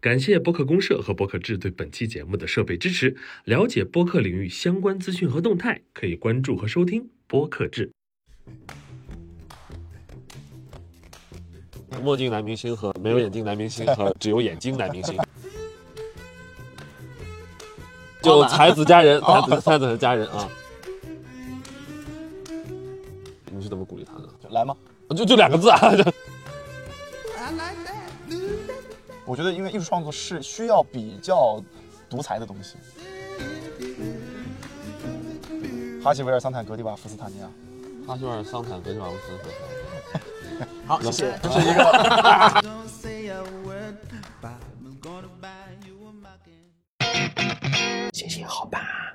感谢播客公社和播客志对本期节目的设备支持。了解播客领域相关资讯和动态，可以关注和收听播客志。墨镜男明星和没有眼镜男明星和只有眼睛男明星，就才子佳人，才子才子和佳人啊。你是怎么鼓励他的？来吗？就就两个字啊，我觉得，因为艺术创作是需要比较独裁的东西。哈希维尔桑坦格蒂瓦夫斯塔尼亚，哈希维尔桑坦格蒂瓦夫斯塔尼亚。好，谢谢。这是一个。行行好吧。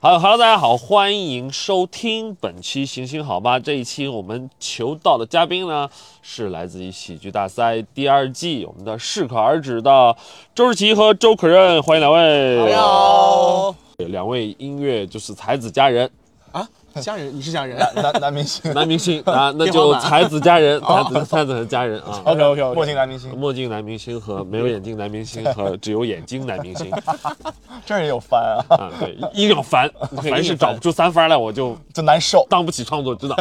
好，Hello，大家好，欢迎收听本期行行好吧。这一期我们求到的嘉宾呢，是来自于喜剧大赛第二季我们的适可而止的周志奇和周可任，欢迎两位。好，两位音乐就是才子佳人。啊，佳人，你是佳人，男男明星，男明星啊，那就才子佳人，才子才子和佳人啊。OK OK OK，墨镜男明星，墨镜男明星和没有眼镜男明星和 只有眼睛男明星。这儿也有翻啊，啊，对，硬要翻，凡是找不出三番来，我就就难受。当不起创作指导。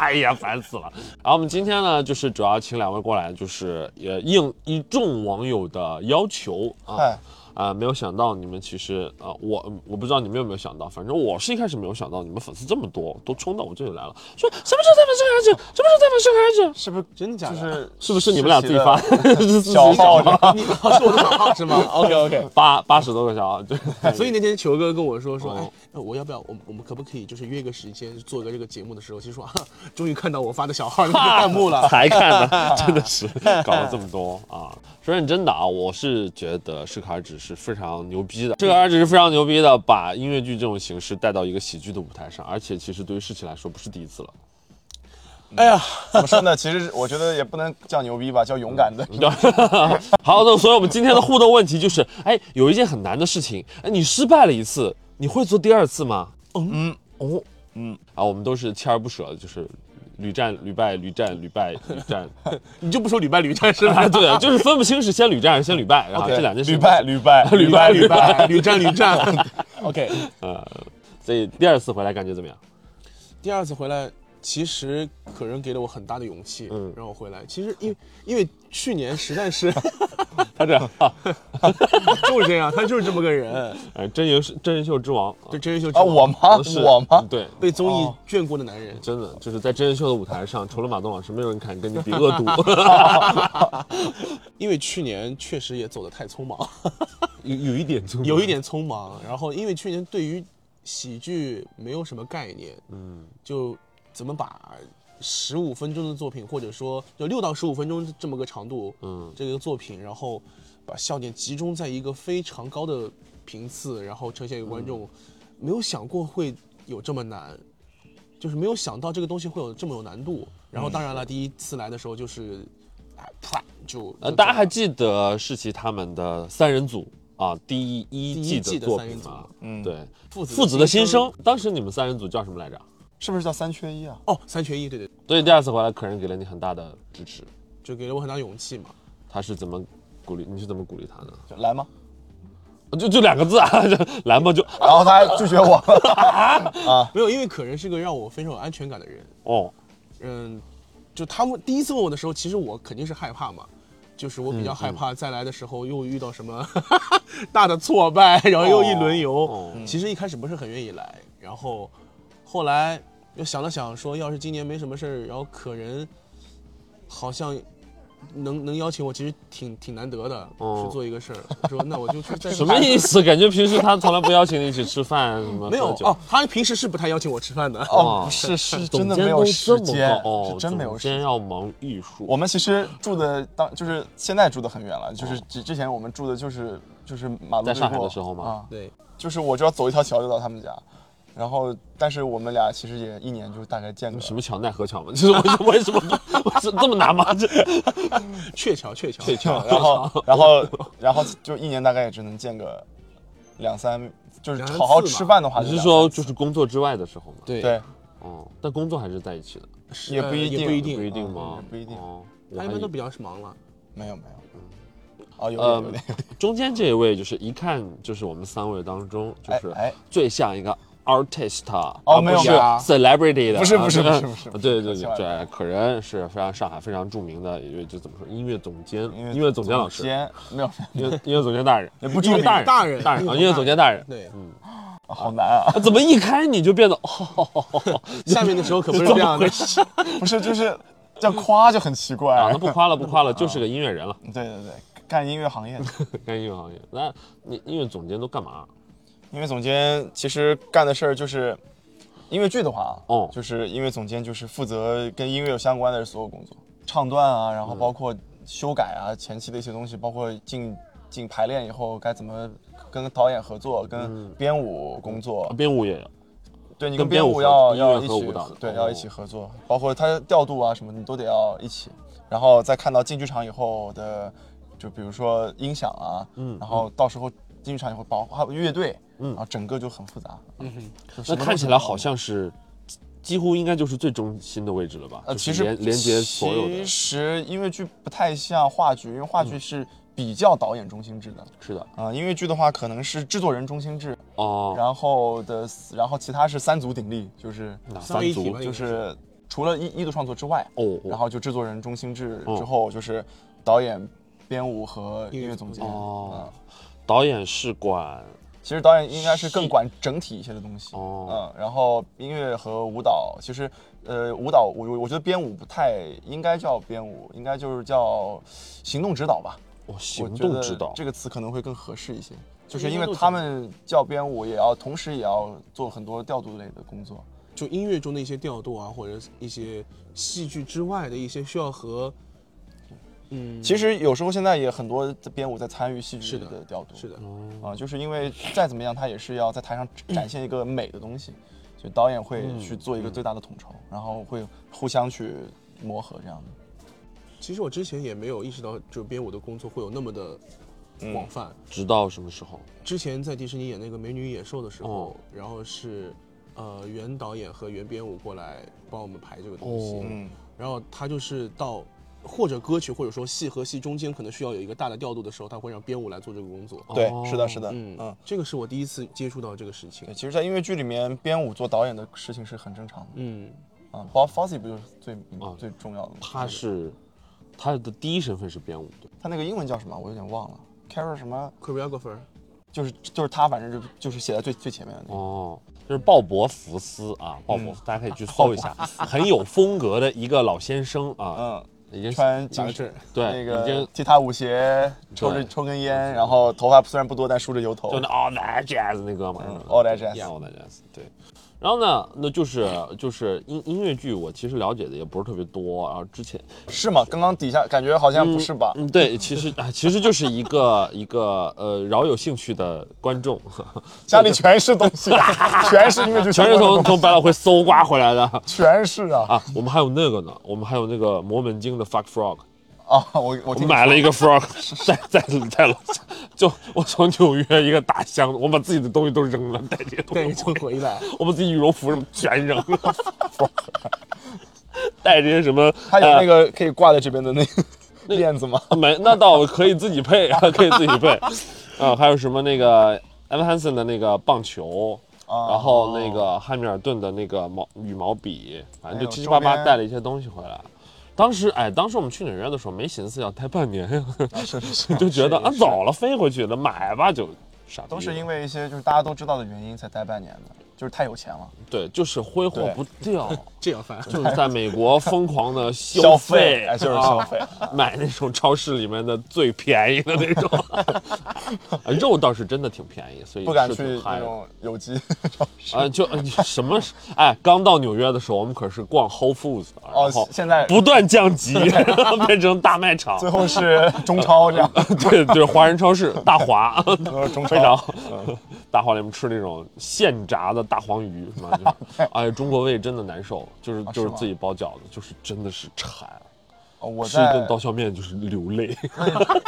哎呀，烦死了。然后我们今天呢，就是主要请两位过来，就是也应一众网友的要求啊。嗨，啊、没有想到你们其实啊、我我不知道你们有没有想到，反正我是一开始没有想到你们粉丝这么多，都冲到我这里来了，说什么时候再粉生孩子，什么时候再粉生孩子，是不是真的假的？就是是不是你们俩自己发？是自己小号你 是我的小号是吗？OK OK。八八十多个小号，对，所以那天球哥跟我说说，我要不要我我们可不可以就是约个时间做个这个节目的时候，其实说啊，终于看到我发的小号那个弹幕了。才看的，真的是搞了这么多啊！说认真的啊，我是觉得适可而止是非常牛逼的，适可而止是非常牛逼的，把音乐剧这种形式带到一个喜剧的舞台上，而且其实对于世奇来说不是第一次了。哎呀，怎么说呢？其实我觉得也不能叫牛逼吧，叫勇敢的。好的，所以我们今天的互动问题就是，哎，有一件很难的事情，哎，你失败了一次，你会做第二次吗？嗯哦嗯，啊，我们都是锲而不舍的，就是屡战屡败，屡战屡败，屡战。你就不说屡败屡战是吧？啊，对，就是分不清是先屡战还是先屡败，然后 这两件事屡败屡败 屡败屡败屡战屡战。OK，呃，所以第二次回来感觉怎么样？第二次回来，其实可人给了我很大的勇气，嗯让我回来。其实因为因为去年实在是 他这样，啊 就是这样，他就是这么个人，哎，真人真人秀之王啊对真人秀啊，我吗？我吗？对，被综艺哦眷顾的男人。真的就是在真人秀的舞台上，除了马东老师，没有人敢跟你比恶毒。因为去年确实也走得太匆忙，有有一点匆，有一点匆忙。然后因为去年对于喜剧没有什么概念，嗯，就怎么把十五分钟的作品，或者说就六到十五分钟这么个长度，嗯这个作品，然后把笑点集中在一个非常高的频次，然后呈现给观众，没有想过会有这么难，就是没有想到这个东西会有这么有难度。然后当然了，第一次来的时候就是，啊，啪就呃，大家还记得世奇他们的三人组啊，第一季的作的三人组品吗？嗯，，对，父子父子的新生生，当时你们三人组叫什么来着？是不是叫三缺一啊？哦，三缺一，对对，所以第二次回来，可人给了你很大的支持。就给了我很大勇气嘛。他是怎么鼓励？你是怎么鼓励他的？就来吗？就就两个字啊，就来嘛就然后他还拒绝我 啊，没有，因为可人是个让我非常有安全感的人。哦，嗯，就他们第一次问我的时候，其实我肯定是害怕嘛，就是我比较害怕再来的时候又遇到什么 大的挫败，然后又一轮游。哦其实一开始不是很愿意来，然后后来又想了想，说要是今年没什么事儿，然后可人好像能能邀请我，其实挺挺难得的，哦去做一个事儿。我说那我就去在什么意思？感觉平时他从来不邀请你一起吃饭什么？喝酒没有哦，他平时是不太邀请我吃饭的。哦，不 是，是真的没有时间，哦，是真没有时间。要忙艺术。我们其实住的当就是现在住的很远了，就是之之前我们住的就是就是马路上海过的时候嘛啊，对，就是我就要走一条桥就到他们家，然后但是我们俩其实也一年就大概见个什么桥奈何桥嘛？就是为什么为什么这么难吗？这鹊桥，鹊桥，鹊桥然后 然后然后就一年大概也只能见个两三，就是好好吃饭的话你是说就是工作之外的时候吗？对对，哦，但工作还是在一起的，也不一定不一定，不一定吗？不一定他一般都比较忙了。没有没有，哦，有呃点有，中间这一位就是一看就是我们三位当中就是最像一个 artist，哦而不是没有吧 celebrity 的，不是不是啊不是不是对对对对，可人是非常上海非常著名的一位，就怎么说音乐总监，音乐总监老师，没有，音乐音乐总监大人，也不著名音乐大人大人大人啊，音乐总监大人，对，嗯好难啊！啊怎么一开你就变得哦，下面的时候可不是这样的。不是，就是这样夸就很奇怪。啊，那不夸了不夸了，就是个音乐人了，对对对，干音乐行业的。干音乐行业。那你音乐总监都干嘛？音乐总监其实干的事儿就是，音乐剧的话啊，哦。就是音乐总监就是负责跟音乐有相关的所有工作，唱段啊，然后包括修改啊，前期的一些东西，包括进进排练以后该怎么跟导演合作，跟编舞工作，编舞也有，对你跟编舞要要一起对要一起合作，包括它调度啊什么，你都得要一起。然后再看到进剧场以后的，就比如说音响啊，嗯然后到时候进剧场以后包还有乐队，嗯啊整个就很复杂。嗯那看起来好像是几乎应该就是最中心的位置了吧？呃，其实连连接所有其，实音乐剧不太像话剧，因为话剧是比较导演中心制的是的啊、音乐剧的话可能是制作人中心制，哦，然后的然后其他是三足鼎立，就是哪三位三组一体就是除了一一度创作之外，哦，然后就制作人中心制哦之后就是导演、编舞和音音乐乐总监。哦嗯，导演是管其实导演应该是更管整体一些的东西。哦嗯，然后音乐和舞蹈，其实呃，舞蹈我我觉得编舞不太应该叫编舞，应该就是叫行动指导吧。哦行我觉得动指导这个词可能会更合适一些，就是因为他们叫编舞，也要同时也要做很多调度类的工作。就音乐中的一些调度啊，或者一些戏剧之外的一些需要和，嗯，其实有时候现在也很多编舞在参与戏剧是的的调度。是的，哦。啊、就是因为再怎么样，他也是要在台上展现一个美的东西，所以导演会嗯去做一个最大的统筹，然后会互相去磨合这样的。其实我之前也没有意识到，就编舞的工作会有那么的嗯广泛。直到什么时候？之前在迪士尼演那个《美女与野兽》的时候，哦。然后是呃原导演和原编舞过来帮我们排这个东西，哦。嗯，然后他就是到或者歌曲或者说戏和戏中间可能需要有一个大的调度的时候，他会让编舞来做这个工作。对，哦是的，是的，嗯嗯，这个是我第一次接触到这个事情对，。其实，在音乐剧里面，编舞做导演的事情是很正常的。嗯，啊，Bob Fosse 不就是最、啊最重要的吗？他是他的第一身份是编舞的，他那个英文叫什么？我有点忘了。Carol 什么？choreographer，就是就是他，反正就就是写在最最前面的那个。哦，就是鲍勃福斯啊，鲍勃，大家可以去 搜一下，很有风格的一个老先生啊，嗯，已经穿紧身，对，那已经个踢踏舞鞋，抽着抽根烟，然后头发虽然不多，但梳着油头。就那 All That Jazz 那歌嘛嗯，All That Jazz All That Jazz，对。然后呢，那就是就是音音乐剧，我其实了解的也不是特别多。然后之前是吗？刚刚底下感觉好像不是吧？嗯，对，其实啊，其实就是一个 一个呃饶有兴趣的观众，家里全是东西，全是音乐剧全是从从百老汇搜刮回来的全是啊啊。我们还有那个呢，我们还有那个魔门经的 Fuck Frog，啊！我我我买了一个 frog，在在在楼下，就我从纽约一个大箱子，我把自己的东西都扔了，带这些东西就回来。我把自己羽绒服什么全扔了，带这些什么，还有那个、可以挂在这边的那个链子吗？呃没，那倒可以自己配，可以自己配，啊，还有什么那个 Evan Hansen 的那个棒球。啊然后那个汉密尔顿的那个毛羽毛笔，反正就七七八八带了一些东西回来。当时哎，当时我们去纽约的时候没寻思要待半年。呀，是是是，就觉得啊是。走了飞回去的，买吧就傻逼。都是因为一些就是大家都知道的原因才待半年的，就是太有钱了。对，就是挥霍不掉，这样翻，就是在美国疯狂的消消费就是消费。啊买那种超市里面的最便宜的那种，啊 肉倒是真的挺便宜，所以不敢去那种有机啊，就呃什么哎，刚到纽约的时候，我们可是逛 Whole Foods，然哦后，现在不断降级，变成大卖场。最，后是中超这样，对，就是华人超市大华，非常。超。大华里面吃那种现炸的大黄鱼，是吧？就 是哎，中国胃真的难受，就是就是自己包饺子，就是真的是馋，哦我吃一顿刀削面就是流泪。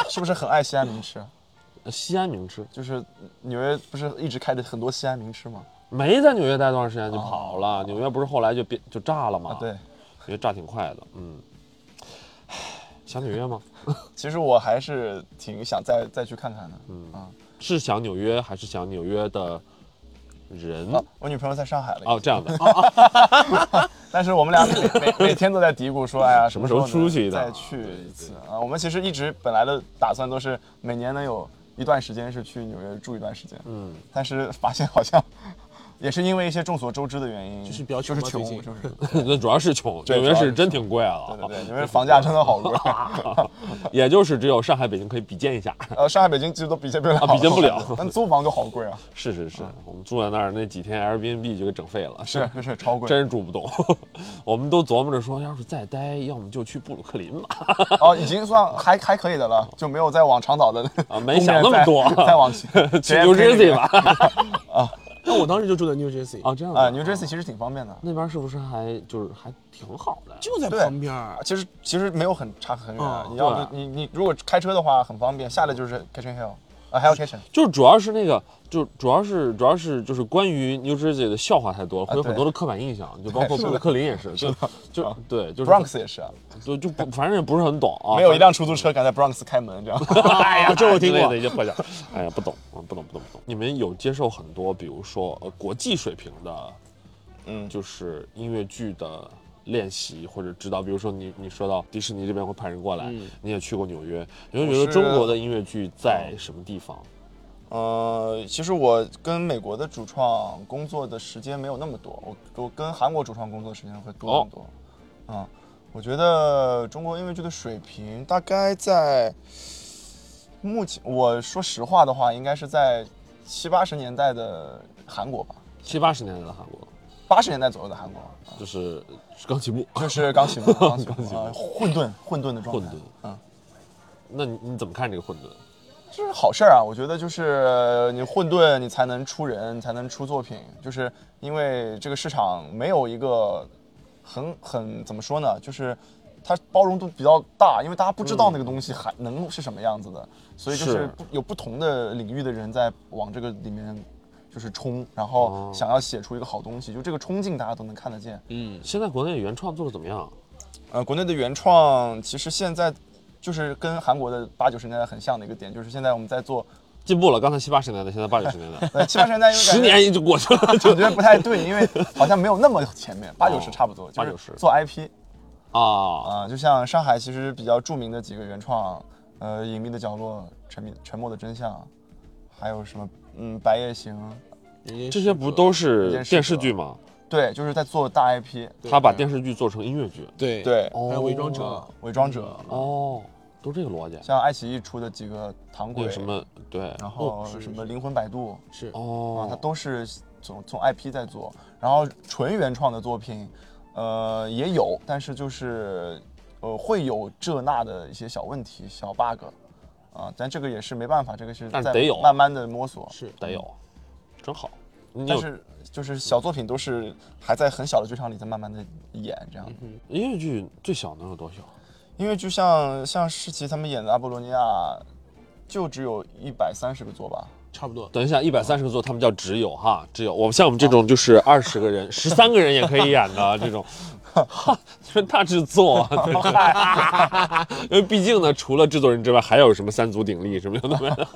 是不是很爱西安名吃？西安名吃就是纽约不是一直开着很多西安名吃吗？没在纽约待多长时间就跑了，纽约不是后来就变就炸了吗？啊，对，纽约炸挺快的，嗯。唉 想纽约吗？其实我还是挺想再再去看看的。嗯啊是想纽约还是想纽约的人？哦，我女朋友在上海了。哦，这样的，但是我们俩每每每天都在嘀咕说，哎呀，什么时候能出去一趟再去一次啊？我们其实一直本来的打算都是每年能有一段时间是去纽约住一段时间，嗯，但是发现好像也是因为一些众所周知的原因，就是比较就是穷，就是。那主要是穷，对纽约主要是真挺贵了，对对对，因为房价真的好贵，也就是只有上海、北京可以比肩一下。呃，上海、北京其实都比肩不了，啊比肩不了。但租房就好贵啊，是是是，我们住在那儿那几天 Airbnb 就给整废了，是是是超贵。真是住不动。我们都琢磨着说，要是再待，要么就去布鲁克林吧。哦，已经算还还可以的了，就没有再往长岛的啊没想那么多。再再往前去 New Jersey 吧。那我当时就住在 New Jersey，啊，这样的啊，New Jersey 其实挺方便的。那边是不是还就是还挺好的？就在旁边儿。其实其实没有很差很远，嗯你要不你你如果开车的话很方便，下来就是 Kitchen Hill 啊，还有 Kitchen 就是主要是那个，就主要是主要是就是关于 New Jersey 的笑话太多了，会有很多的刻板印象，就包括布鲁克林也是，就就对，就是 Bronx 也是啊，就就不反正也不是很懂啊，没有一辆出租车敢在 Bronx 开门这样。哎呀，这我听过的一些破讲，哎呀，不懂，啊，不懂，不懂，不懂。你们有接受很多，比如说呃国际水平的，嗯就是音乐剧的练习或者指导，比如说你你说到迪士尼这边会派人过来，嗯你也去过纽约，你会觉得中国的音乐剧在什么地方？呃，其实我跟美国的主创工作的时间没有那么多，我我跟韩国主创工作时间会多很多。啊、我觉得中国音乐剧的水平大概在目前，我说实话的话，应该是在七八十年代的韩国吧，七八十年代的韩国，八十年代左右的韩国，啊就是刚起步，就是刚起步，刚起步，啊混沌混沌的状态，混沌嗯。那你你怎么看这个混沌？这是好事儿啊！我觉得就是你混沌，你才能出人，才能出作品。就是因为这个市场没有一个很很怎么说呢？就是它包容度比较大，因为大家不知道那个东西还能是什么样子的，所以就是有不同的领域的人在往这个里面就是冲，然后哦想要写出一个好东西，就这个冲劲大家都能看得见。嗯，现在国内原创做的怎么样？呃，国内的原创其实现在就是跟韩国的八九十年代很像的一个点，就是现在我们在做进步了，刚才七八十年代，现在八九十年代，呃七八十年代，因为十觉年就过去了，我觉得不太对，因为好像没有那么前面，八九十哦差不多，八九十做 IP 啊，啊、就像上海其实比较著名的几个原创，呃，隐秘的角落、沉迷沉默的真相，还有什么嗯白夜行，这些不都是电视剧吗？对，就是在做大 IP，他把电视剧做成音乐剧，对，对，哦还有伪装者，伪装者，哦，都这个逻辑。像爱奇艺出的几个糖鬼什，么，对，然后什么灵魂摆渡是啊，哦，它都是从从 IP 在做，然后纯原创的作品，呃也有，但是就是呃会有这那的一些小问题、小 bug，啊，但这个也是没办法，这个是在但得有慢慢的摸索。是得有，真好。但是就是小作品都是还在很小的剧场里在慢慢的演这样。音乐剧最小能有多小？因为就像像世奇他们演的《阿波罗尼亚》，就只有一百三十个座吧。差不多。等一下，一百三十个座，他们叫只有哈，只有我们像我们这种就是二十个人、十三个人也可以演的这种，哈，就是大制作，因为毕竟呢，除了制作人之外，还有什么三足鼎立什么有的没的。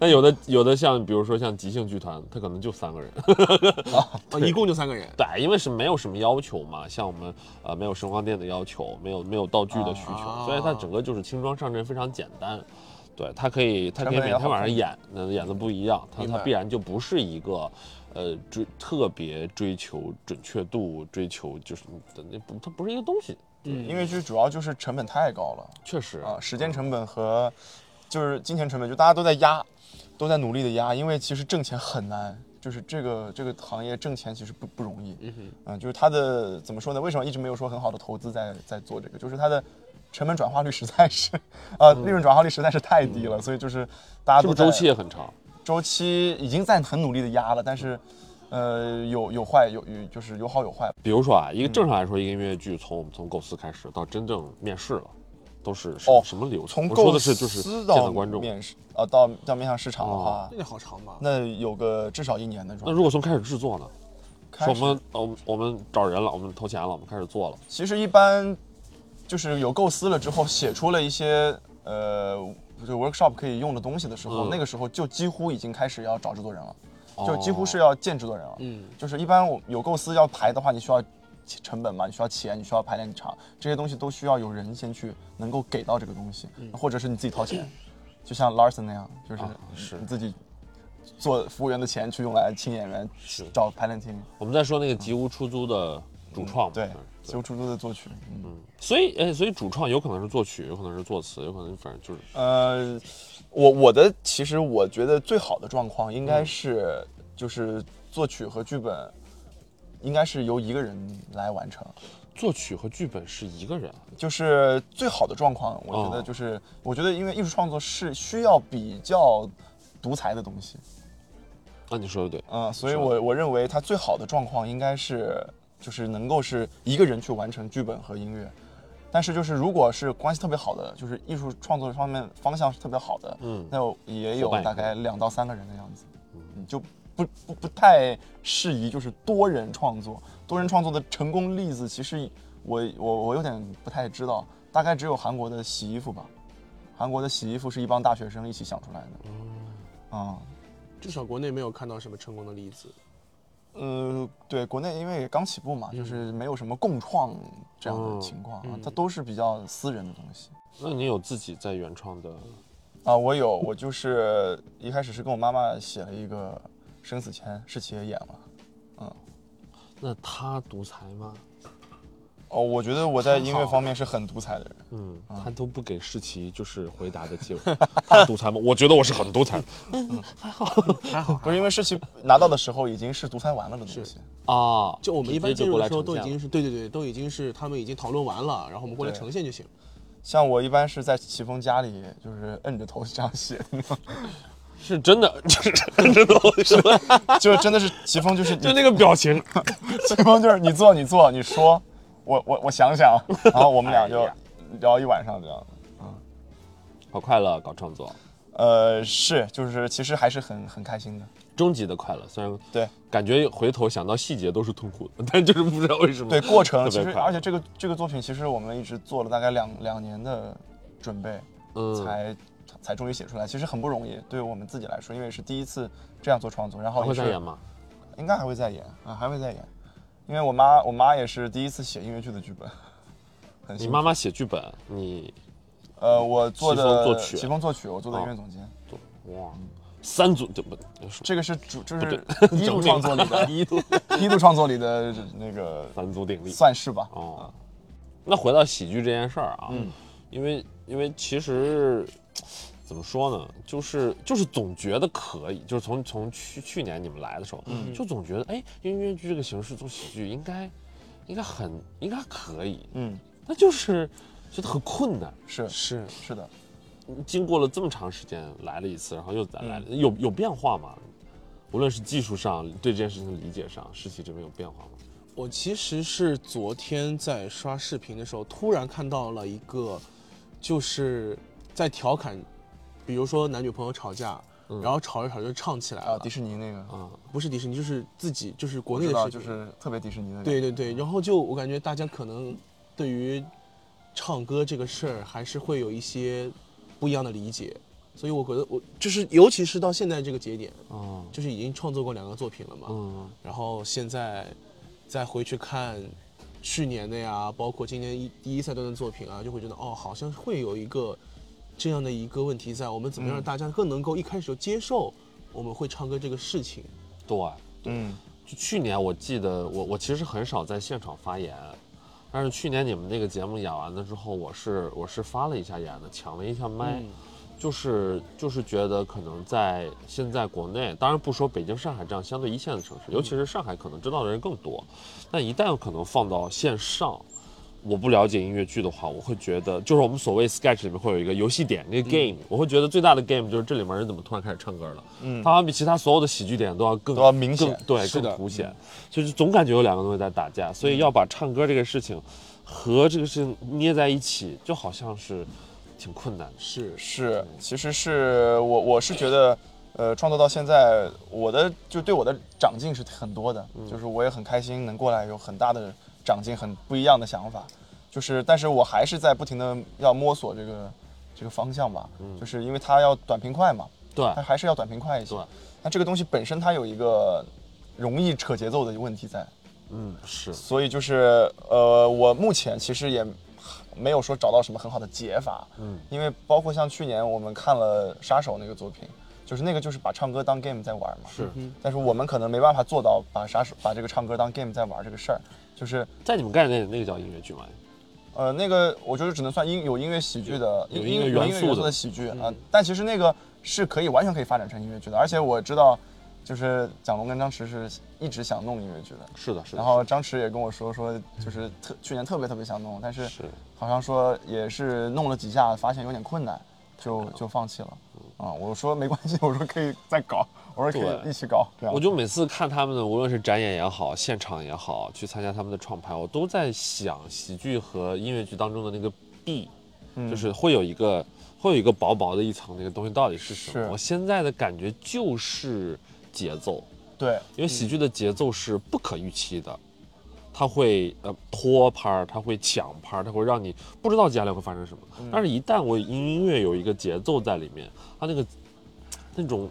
那有的有的像比如说像即兴剧团，他可能就三个人，啊，一共就三个人。对，因为是没有什么要求嘛，像我们呃没有声光电的要求，没有没有道具的需求，啊所以它整个就是轻装上阵，非常简单。对，他可以他可以每天晚上演，那演的不一样，它明白它必然就不是一个。呃，追特别追求准确度，追求就是那不，它不是一个东西，嗯音乐剧主要就是成本太高了确实啊，时间成本和就是金钱成本，就大家都在压，都在努力的压，因为其实挣钱很难。就是这个这个行业挣钱其实不不容易，嗯就是它的怎么说呢？为什么一直没有说很好的投资在在做这个？就是它的成本转化率实在是，呃，利润转化率实在是太低了，所以就是大家都周期也很长？周期已经在很努力的压了，但是，呃，有有坏有有就是有好有坏。比如说啊，嗯一个正常来说，一个音乐剧从我们从构思开始到真正面试了，都是什哦什么流程？从我说构的是就是思见到到观众。面试，啊，到到面向市场的话哦，那个好长吧？那有个至少一年的。那如果从开始制作呢？开始说我们我们我们找人了，我们投钱了，我们开始做了。其实一般就是有构思了之后，写出了一些呃，就 workshop 可以用的东西的时候，嗯。那个时候就几乎已经开始要找制作人了，哦就几乎是要见制作人了。嗯，就是一般我有构思要排的话，你需要成本嘛，你需要钱，你需要排练场，这些东西都需要有人先去能够给到这个东西，或者是你自己掏钱，就像 Larson 那样，就是嗯啊是。你自己做服务员的钱去用来请演员，找排练厅。我们在说那个吉屋出租的主创嘛，对由出租的作曲，嗯，所以哎，所以主创有可能是作曲，有可能是作词，有可能反正就是呃，我我的其实我觉得最好的状况应该是就是作曲和剧本应该是由一个人来完成。作曲和剧本是一个人。就是最好的状况，我觉哦。得就是，我觉得因为艺术创作是需要比较独裁的东西，啊，你说的对，嗯，所以我我认为它最好的状况应该是就是能够是一个人去完成剧本和音乐，但是就是如果是关系特别好的，就是艺术创作方面方向是特别好的，嗯那也有大概两到三个人的样子，嗯，就不不不太适宜就是多人创作，多人创作的成功例子其实我我我有点不太知道，大概只有韩国的洗衣服吧，韩国的洗衣服是一帮大学生一起想出来的，嗯。至少国内没有看到什么成功的例子。呃，对，国内因为刚起步嘛，就是没有什么共创这样的情况啊，它都是比较私人的东西那你有自己在原创的？啊。我有，我就是一开始是跟我妈妈写了一个生死签，世奇也演了。嗯那他独裁吗？哦，我觉得我在音乐方面是很独裁的人。嗯，他都不给世奇就是回答的机会。他独裁吗？我觉得我是很独裁嗯，还好，还 好不是因为世奇拿到的时候已经是独裁完了的东西，啊。就我们一般直接就过来进入的时都已经是对对对，都已经是他们已经讨论完了，然后我们过来呈现就行。像我一般是在奇峰家里就是摁着头这样写的是真的，就是真的是吧？就真的是奇峰就是就那个表情，奇峰就是你做你做你说，我我我想想，然后我们俩就聊一晚上这样。好快乐，搞创作，呃，是，就是其实还是很很开心的。终极的快乐。虽然对感觉回头想到细节都是痛苦的，但就是不知道为什么。对，过程其实而且这个这个作品其实我们一直做了大概两两年的准备，嗯，才才终于写出来，其实很不容易，对于我们自己来说，因为是第一次这样做创作，然后还会再演吗？应该还会再演啊，还会再演，因为我妈我妈也是第一次写音乐剧的剧本，很你妈妈写剧本，你呃，我做的作曲齐峰作曲，我做的哦音乐总监。哇，三组就不这个是主，就是不一度创作里的 一度一度创作里的那个 三足鼎立。算是吧。哦，那回到喜剧这件事儿啊，嗯因为因为其实怎么说呢，就是就是总觉得可以，就是从从去去年你们来的时候，嗯就总觉得哎，音乐剧这个形式做喜剧应该应该很应该可以，嗯，那就是觉得很困难。是是是的。经过了这么长时间来了一次，然后又再来了，嗯有有变化吗？无论是技术上对这件事情的理解上，实习这边有变化吗？我其实是昨天在刷视频的时候，突然看到了一个，就是在调侃，比如说男女朋友吵架，然后吵着吵着就唱起来了。啊，迪士尼那个，啊，不是迪士尼，就是自己，就是国内的。就是特别迪士尼的。对，对对，然后就我感觉大家可能对于唱歌这个事儿还是会有一些不一样的理解，所以我觉得我就是尤其是到现在这个节点，嗯，就是已经创作过两个作品了嘛，嗯，然后现在再回去看去年的呀，包括今年一第一赛段的作品啊，就会觉得哦，好像会有一个这样的一个问题在，我们怎么样让大家更能够一开始就接受我们会唱歌这个事情？对。嗯，就去年我记得我我其实很少在现场发言，但是去年你们那个节目演完了之后，我是我是发了一下言的，抢了一下麦，嗯就是就是觉得可能在现在国内，当然不说北京、上海这样相对一线的城市，尤其是上海，可能知道的人更多，但一旦可能放到线上。我不了解音乐剧的话，我会觉得就是我们所谓 sketch 里面会有一个游戏点，那个 game，、我会觉得最大的 game 就是这里面人怎么突然开始唱歌了，嗯，它好像比其他所有的喜剧点都要更都要明显。更对，更凸显，就是总感觉有两个东西在打架，所以要把唱歌这个事情和这个事情捏在一起，就好像是挺困难的。是是，其实是我我是觉得，呃，创作到现在，我的就对我的长进是很多的，就是我也很开心能过来有很大的长进，很不一样的想法。就是但是我还是在不停的要摸索这个这个方向吧，就是因为它要短平快嘛，对。它还是要短平快一些。对。那这个东西本身它有一个容易扯节奏的问题在，嗯，是，所以就是呃，我目前其实也没有说找到什么很好的解法，嗯，因为包括像去年我们看了《杀手》那个作品，就是那个就是把唱歌当 game 在玩嘛，是。但是我们可能没办法做到把杀手把这个唱歌当 game 在玩这个事儿，就是在你们概念里那个叫音乐剧吗？呃那个我觉得只能算音有音乐喜剧的有音音乐元素的嗯有音乐元素的喜剧啊、但其实那个是可以完全可以发展成音乐剧的，而且我知道就是蒋龙跟张弛是一直想弄音乐剧的，是的，是的。然后张弛也跟我说说，就是特去年特别特别想弄，但是是好像说也是弄了几下，发现有点困难，就就放弃了。啊，我说没关系，我说可以再搞，我说可以对一起搞。我就每次看他们的，无论是展演也好，现场也好，去参加他们的创排，我都在想喜剧和音乐剧当中的那个壁，嗯就是会有一个会有一个薄薄的一层，那个东西到底是什么？我现在的感觉就是节奏，对，因为喜剧的节奏是不可预期的，它会呃拖拍儿，它会抢拍儿，它会让你不知道接下来会发生什么。嗯但是，一旦我音乐有一个节奏在里面，它那个那种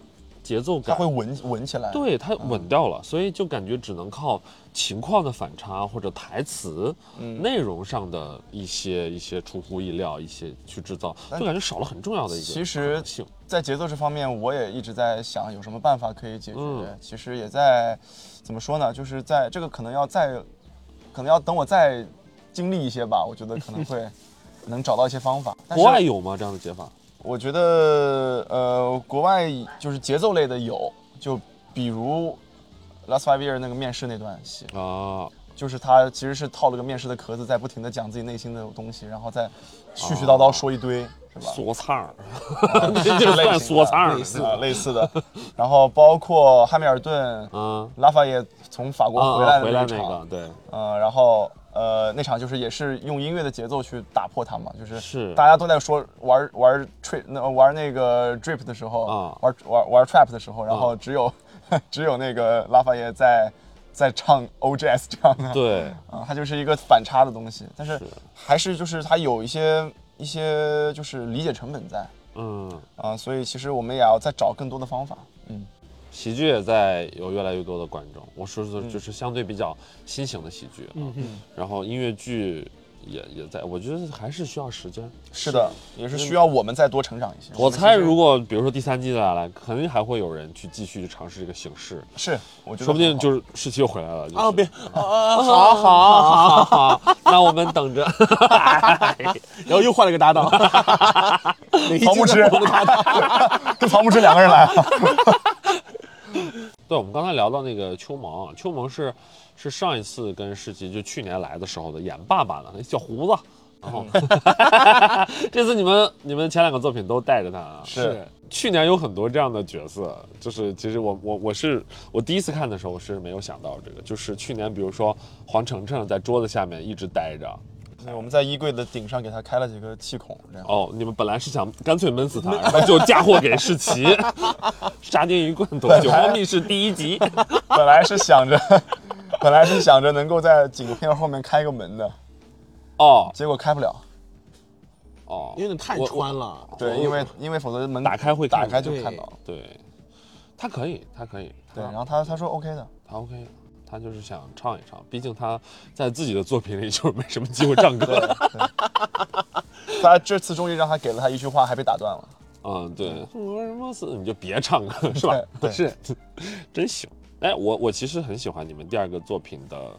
节奏感它会稳稳起来。对它稳掉了，所以就感觉只能靠情况的反差或者台词、嗯内容上的一些一些出乎意料，一些去制造，就感觉少了很重要的一个其实。在节奏这方面，我也一直在想有什么办法可以解决。嗯其实也在怎么说呢，就是在这个可能要再，可能要等我再经历一些吧，我觉得可能会 能找到一些方法。国外有吗？这样的解法？我觉得呃，国外就是节奏类的有，就比如《Last Five Year》那个面试那段戏，啊，就是他其实是套了个面试的壳子，在不停的讲自己内心的东西，然后再絮絮叨叨说一堆，是吧？说唱儿，这这算说唱儿。类似的，类似的。然后包括汉密尔顿、嗯，拉法也从法国啊回来的回来那场，那个，对，嗯，然后呃那场就是也是用音乐的节奏去打破它嘛，就是是。大家都在说玩玩 trip 那玩那个 drip 的时候，啊。玩玩玩 trap 的时候，然后啊。只有、只有那个拉法耶在在唱 OJS 这样的，对，啊，它就是一个反差的东西，但是是。还是就是它有一些一些就是理解成本在嗯，啊，所以其实我们也要再找更多的方法，嗯，喜剧也在有越来越多的观众。我说的就是相对比较新型的喜剧啊，然后音乐剧也也在，我觉得还是需要时间。是的，也是需要我们再多成长一些。我猜，如果果比如说第三季再来，肯定还会有人去继续尝试这个形式，是，我觉得说不定就是世奇又回来了。就是啊，别好好好好好，那我们等着。然后又换了个搭档，曹牧之季都不同的搭档。跟曹牧之两个人来，对，我们刚才聊到那个秋萌啊，秋萌是是上一次跟世奇就去年来的时候的演爸爸的那小胡子，然后 这次你们你们前两个作品都带着他啊，是。去年有很多这样的角色，就是其实我我我是我第一次看的时候是没有想到这个，就是去年比如说黄澄澄在桌子下面一直待着，对，我们在衣柜的顶上给他开了几个气孔，这样。哦，你们本来是想干脆闷死他，然后就嫁祸给世奇，沙丁鱼罐头九号密室第一集，本来是想着，本来是想着能够在警片后面开个门的，哦结果开不了。哦，有点太我穿了。对，因为因为否则门打开会打开就看到。对，他可以，他可以，对，然后他他说 OK 的，他 OK，他就是想唱一唱，毕竟他在自己的作品里就是没什么机会唱对歌。对。他这次终于让他给了他一句话，还被打断了。嗯，对，我什么死你就别唱歌是吧？对对 是，真行。哎，我我其实很喜欢你们第二个作品的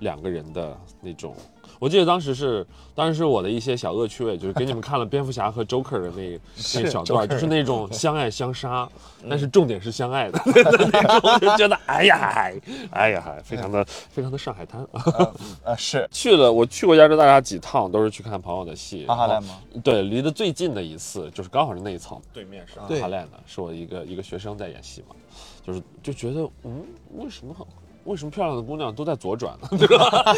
两个人的那种。我记得当时是，当时是我的一些小恶趣味，就是给你们看了蝙蝠侠和 Joker 的那 那小段，就是那种 相爱相杀，但是重点是相爱的 那种，就觉得哎呀嗨，哎呀嗨，非常的非常的上海滩。呃呃，是去了，我去过亚洲大厦几趟，都是去看朋友的戏。哈哈然后莱吗？对，离得最近的一次就是刚好是那一层对面是阿哈莱的，是我一个一个学生在演戏嘛，就是就觉得嗯，为什么为什么漂亮的姑娘都在左转呢？对吧？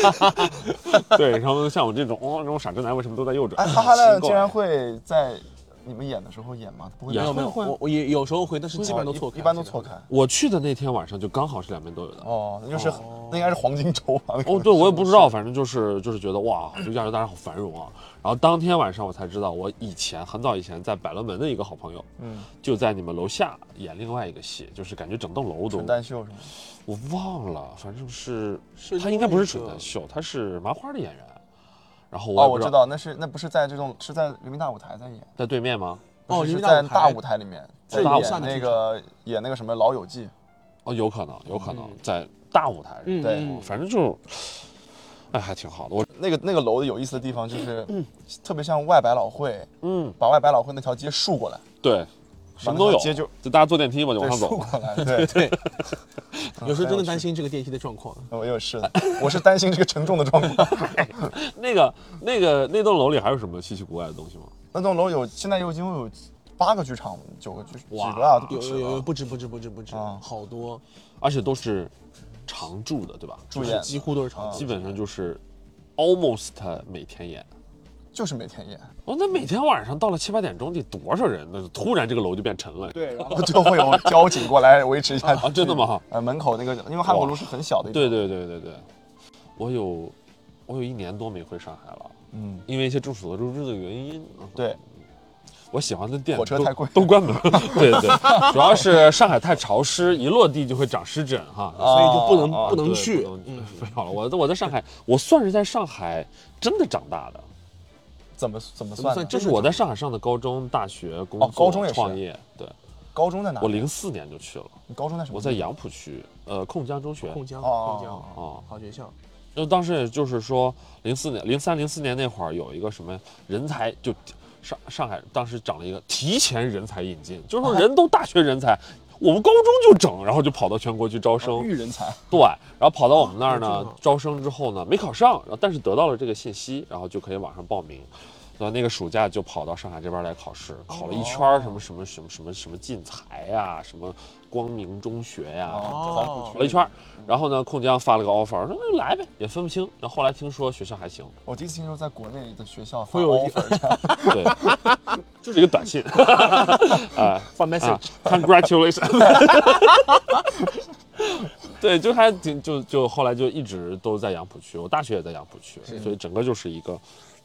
对，然后像我这种哦这种傻直男为什么都在右转？哎，哈哈乐竟然会在你们演的时候演吗？不会演没有我我也有时候会，但是基本上都错开，一一般都。错开。我去的那天晚上就刚好是两边都有的。哦，那就是那应该是黄金周吧？哦，对，我也不知道，反正就是就是觉得哇，就亚洲大厦好繁荣啊。然后当天晚上我才知道，我以前很早以前在百乐门的一个好朋友，嗯，就在你们楼下演另外一个戏，就是感觉整栋楼都纯单秀是吗？我忘了，反正是是他应该不是纯单秀，他是麻花的演员。然后我哦，我知道，那是那不是在这种是在人民大舞台在演，在对面吗？哦是在大舞台里面在是大舞演那个演那个什么《老友记》。哦，有可能，有可能嗯在大舞台上。嗯对哦反正就，哎，还挺好的。我那个那个楼的有意思的地方就是，特别像外百老汇，嗯，把外百老汇那条街竖过来，对，什么都有。那条街就就大家坐电梯嘛，就往上走。过来，对 对，有时候真的担心这个电梯的状况。我也是的，我是担心这个沉重的状况。那个那个那栋楼里还有什么稀奇古怪的东西吗？那栋楼有现在有已经有八个剧场，九个剧几哇个啊？有有有。不止不止不止不止啊，好多，而且都是常驻的，对吧？驻演几乎都是常啊驻基本上就是 almost 每天演。就是每天演，哦，那每天晚上到了七八点钟得多少人呢？突然这个楼就变沉了。对，然后 就会有交警过来维持一下啊，真的吗？呃，门口那个，因为汉口路是很小的一条，对对对对对，我有我有一年多没回上海了，嗯，因为一些众所周知的原因。嗯对，我喜欢的店火车太贵都关门了。对对，主要是上海太潮湿，一落地就会长湿疹哈。所以就不能啊不能去嗯，不要了，我我在上海，我算是在上海真的长大的，怎么怎么怎么算？就是我在上海上的高中、大学、工作、哦高中也是创业。对，高中在哪？我零四年就去了，你高中在什么？我在杨浦区，呃，控江中学。控江，哦控江，啊，好学校。就当时也就是说，零四年、零三、零四年那会儿有一个什么人才，就上上海当时涨了一个提前人才引进，就是说人都大学人才，我们高中就整，然后就跑到全国去招生。育人才，对，然后跑到我们那儿呢哦，招生之后呢，没考上，然后但是得到了这个信息，然后就可以网上报名。然后那个暑假就跑到上海这边来考试，考了一圈儿什么什么什么什么什么进财呀，什么光明中学呀，哦跑了一圈儿。然后呢，控江发了个 offer，说那就来呗，也分不清。然后后来听说学校还行，我第一次听说在国内的学校会有 offer 对，就是一个短信，啊发啊 message，，congratulations。对，就还挺就就后来就一直都在杨浦区，我大学也在杨浦区，所以整个就是一个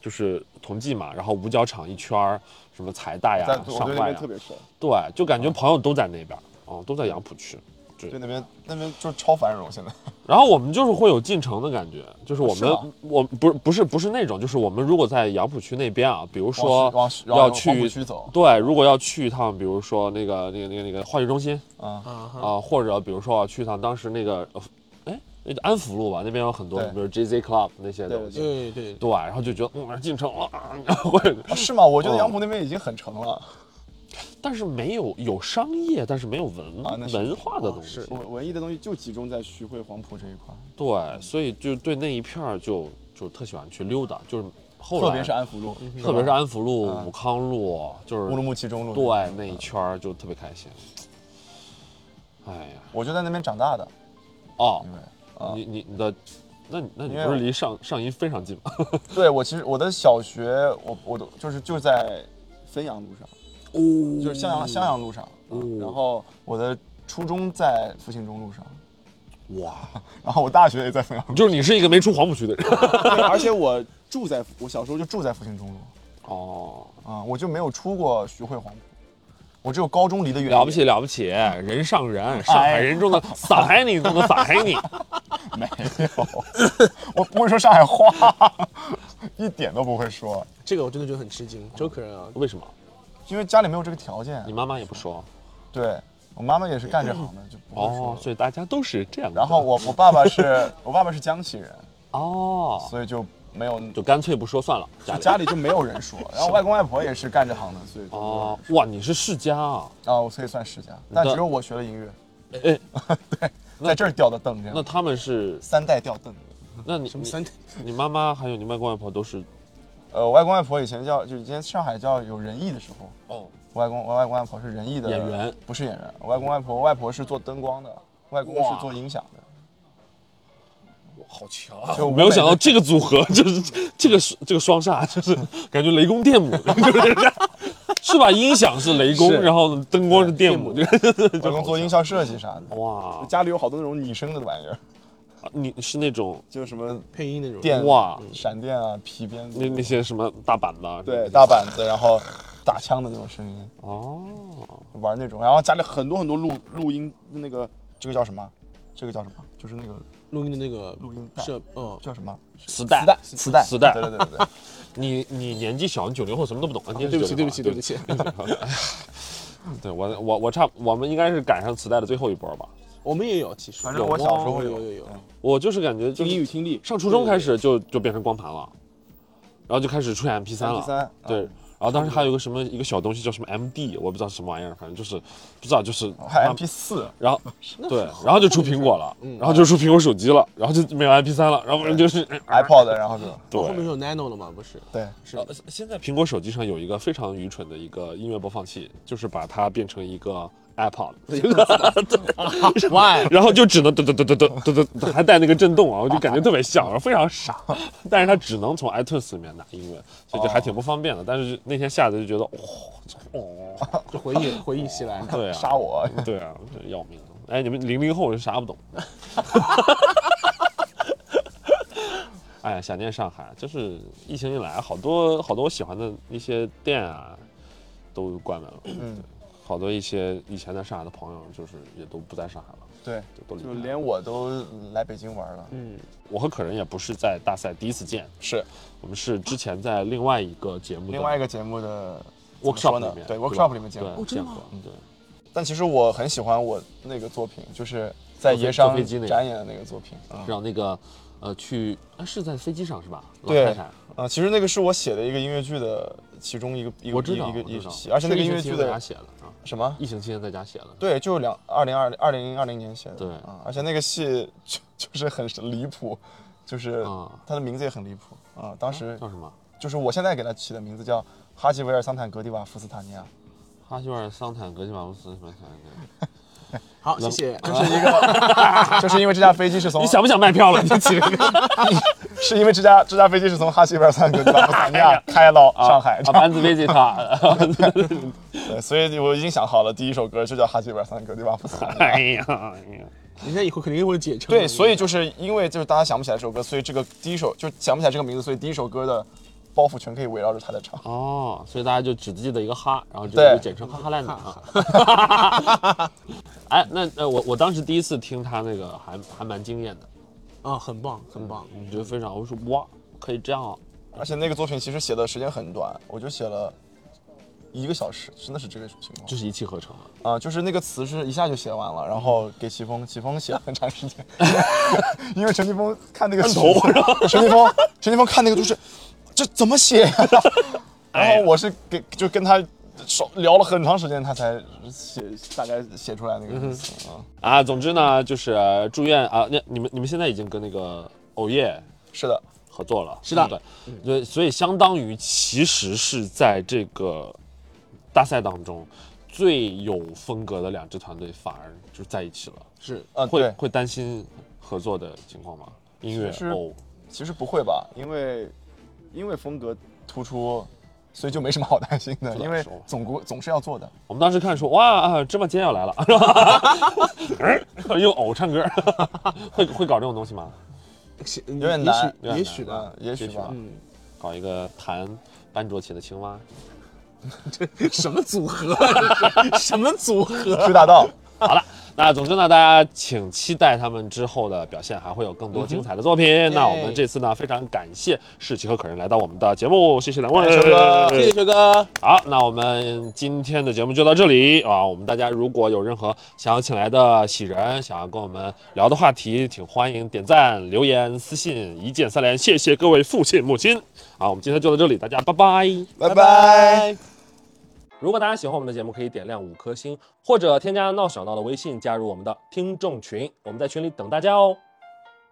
就是同济嘛，然后五角场一圈儿，什么财大呀上外呀对那边特，别熟，对，就感觉朋友都在那边儿，哦，都在杨浦区。对那边那边就是超繁荣现在。然后我们就是会有进城的感觉，就是我们我不是不是不是那种，就是我们如果在杨浦区那边啊，比如说要去，对，如果要去一趟，比如说那个那个那个那个话剧中心啊，啊或者比如说要去一趟当时那个安福路吧，那边有很多，比如 JZ Club 那些东西。对对，对，然后就觉得嗯进城了，是吗？我觉得哦杨浦那边已经很成了。但是没有有商业，但是没有文、啊文化的东西。是文文艺的东西就集中在徐汇、黄浦这一块，对，所以就对那一片儿就就特喜欢去溜达，就是后来特别是安福路，特别是安福路、啊武康路，就是乌鲁木齐中路。对那一圈儿就特别开心。哎呀，我就在那边长大的，哦啊，你你你的，那你那你不是离上上音非常近吗？对我其实我的小学，我我都就是就在汾阳路上，哦，就是襄阳襄阳路上，哦然后我的初中在复兴中路上，哇，然后我大学也在汾阳，就是你是一个没出黄浦区的人。对而且我住在我小时候就住在复兴中路。哦，啊，我就没有出过徐汇黄浦，我只有高中离得远，了不起了不起，人上人，上海人中的 撒海你中的撒海你。没有，我不会说上海话，一点都不会说，这个我真的觉得很吃惊，周可人啊，为什么？因为家里没有这个条件你。妈妈也不说。对我妈妈也是干这行的，就不会说哦，。所以大家都是这样的。然后我我爸爸是我爸爸是江西人，哦，所以就没有就干脆不说算了。家里就家里就没有人说。然后外公外婆也是干这行的，所以就哦，哇，你是世家啊？啊，我可以算世家，但只有我学了音乐，哎，对在这儿吊的凳这样，那他们是？三代吊凳。那你你什么三代你妈妈还有你外公外婆都是？呃，外公外婆以前叫就以前上海叫有仁义的时候，哦，外公我外公外婆是仁义的演员，不是演员。外公外婆外婆是做灯光的，外公是做音响的。好强啊！就我没有想到这个组合，就是这个这个双煞，就是感觉雷公电母，就是是吧？音响是雷公，然后灯光是电母，就能做音效设计啥的，哇，家里有好多那种拟声的玩意儿，你是那种就是什么配音那种。电哇。闪电啊、皮鞭。那那些什么大板子啊，对大板子，然后打枪的那种声音，哦，玩那种，然后家里很多很多录录音那个这个叫什么？这个叫什么？就是那个录音的那个录音带。是嗯，叫什么？磁带。磁带，磁带，磁带。对对对对对。你你年纪小，你九零后什么都不懂，对不起对不起对不起，后啊。对。我我我差我们应该是赶上磁带的最后一波吧。我们也有其实，反正我小时候有有有有，我就是感觉就英语听力，上初中开始就就变成光盘了，然后就开始出现 MP 3 MP 了。三，对，然后当时还有个什么一个小东西叫什么 MD，我不知道什么玩意儿，反正就是不知道就是还 MP 四，然后 对，然后就出苹果了，嗯然后就出苹果手机了，然后就没有 MP 三了，然后就是 iPod，然后就对后面就有 Nano 了嘛？不是，对，是呃，现在苹果手机上有一个非常愚蠢的一个音乐播放器，就是把它变成一个 iPod，Why？然后就只能嘚嘚嘚嘚嘚嘚嘚，还带那个震动啊，我就感觉特别像，然后非常傻。但是它只能从 iTunes 里面拿音乐，所以就还挺不方便的。但是那天下的就觉得，哇、哦，这回忆回忆袭来，对啊，杀我，对啊，这要命。哎，你们零零后是啥不懂？哎呀，想念上海，就是疫情一来，好多好多我喜欢的一些店啊，都关门了。嗯，好多一些以前在上海的朋友，就是也都不在上海了，对，都连我都来北京玩了，嗯，我和可人也不是在大赛第一次见，是。我们是之前在另外一个节目另外一个节目的 workshop 里面，对 workshop 里面见见过，对。但其实我很喜欢我那个作品，就是在坐飞椰商展演的那个作品啊。让那个呃去啊是在飞机上是吧？老对太太。啊，其实那个是我写的一个音乐剧的其中一个一个我知道，一个而且那个音乐剧的写的啊，什么？疫情期间在家写的。对，就两二零二二零二零年写的。对啊，而且那个戏就就是很离谱，就是啊它的名字也很离谱啊。当时叫什么？就是我现在给他起的名字叫哈吉维尔桑坦格迪瓦夫斯塔尼亚，哈吉维尔桑坦格迪瓦夫斯什么？好，谢谢。就是一个，就是因为这架飞机是从你想不想卖票了？你起了个是因为这架这架飞机是从哈基维尔桑坦格迪瓦夫斯塔尼亚开到上海，啊，班子飞机他。对，所以我已经想好了，第一首歌就叫哈基维尔桑坦格迪瓦夫斯塔尼亚。哎呀哎呀，人家以后肯定会解称。对，所以就是因为就是大家想不起来这首歌，所以这个第一首就想不起来这个名字，所以第一首歌的包袱全可以围绕着他在唱。哦，所以大家就只记得一个哈，然后这个就简称哈哈烂的啊。哎，那呃，我我当时第一次听他那个还还蛮惊艳的，啊，很棒，很棒。我觉得非常，我说哇，可以这样啊。而且那个作品其实写的时间很短，我就写了一个小时，真的是这个情况就是一气呵成的。啊、就是那个词是一下就写完了，然后给齐峰，齐峰写了很长时间，因为陈奇峰看那个头，陈奇峰，陈奇峰看那个就是这怎么写？呀、然后我是给就跟他说聊了很长时间，他才写大概写出来那个意思啊。啊，总之呢，就是呃祝愿啊，那你们你们现在已经跟那个偶夜是的，合作了，是的。对。所以相当于其实是在这个大赛当中最有风格的两支团队反而就在一起了，是啊，对，会会担心合作的情况吗？音乐哦，其实不会吧，因为因为风格突出，所以就没什么好担心的，因为总国总是要做的。我们当时看说哇，啊芝麻街要来了，用偶唱歌，会会搞这种东西吗？有点难也许也许吧嗯。，也许吧。嗯，搞一个弹班卓琴的青蛙？这什么组合？什么组合？追大道，好了，那总之呢，大家请期待他们之后的表现，还会有更多精彩的作品。那我们这次呢，非常感谢世奇和可人来到我们的节目，谢谢两位，谢谢哥谢谢学哥。好，那我们今天的节目就到这里啊。我们大家如果有任何想要请来的喜人，想要跟我们聊的话题，请欢迎点赞、留言、私信，一键三连。谢谢各位父亲母亲。好，我们今天就到这里，大家拜拜。拜拜。如果大家喜欢我们的节目，可以点亮五颗星，或者添加闹小闹的微信，加入我们的听众群，我们在群里等大家哦。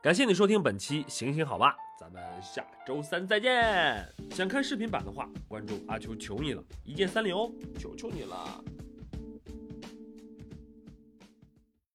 感谢你收听本期《行行好吧》，咱们下周三再见。想看视频版的话，关注阿秋求你了，一键三连哦，求求你了。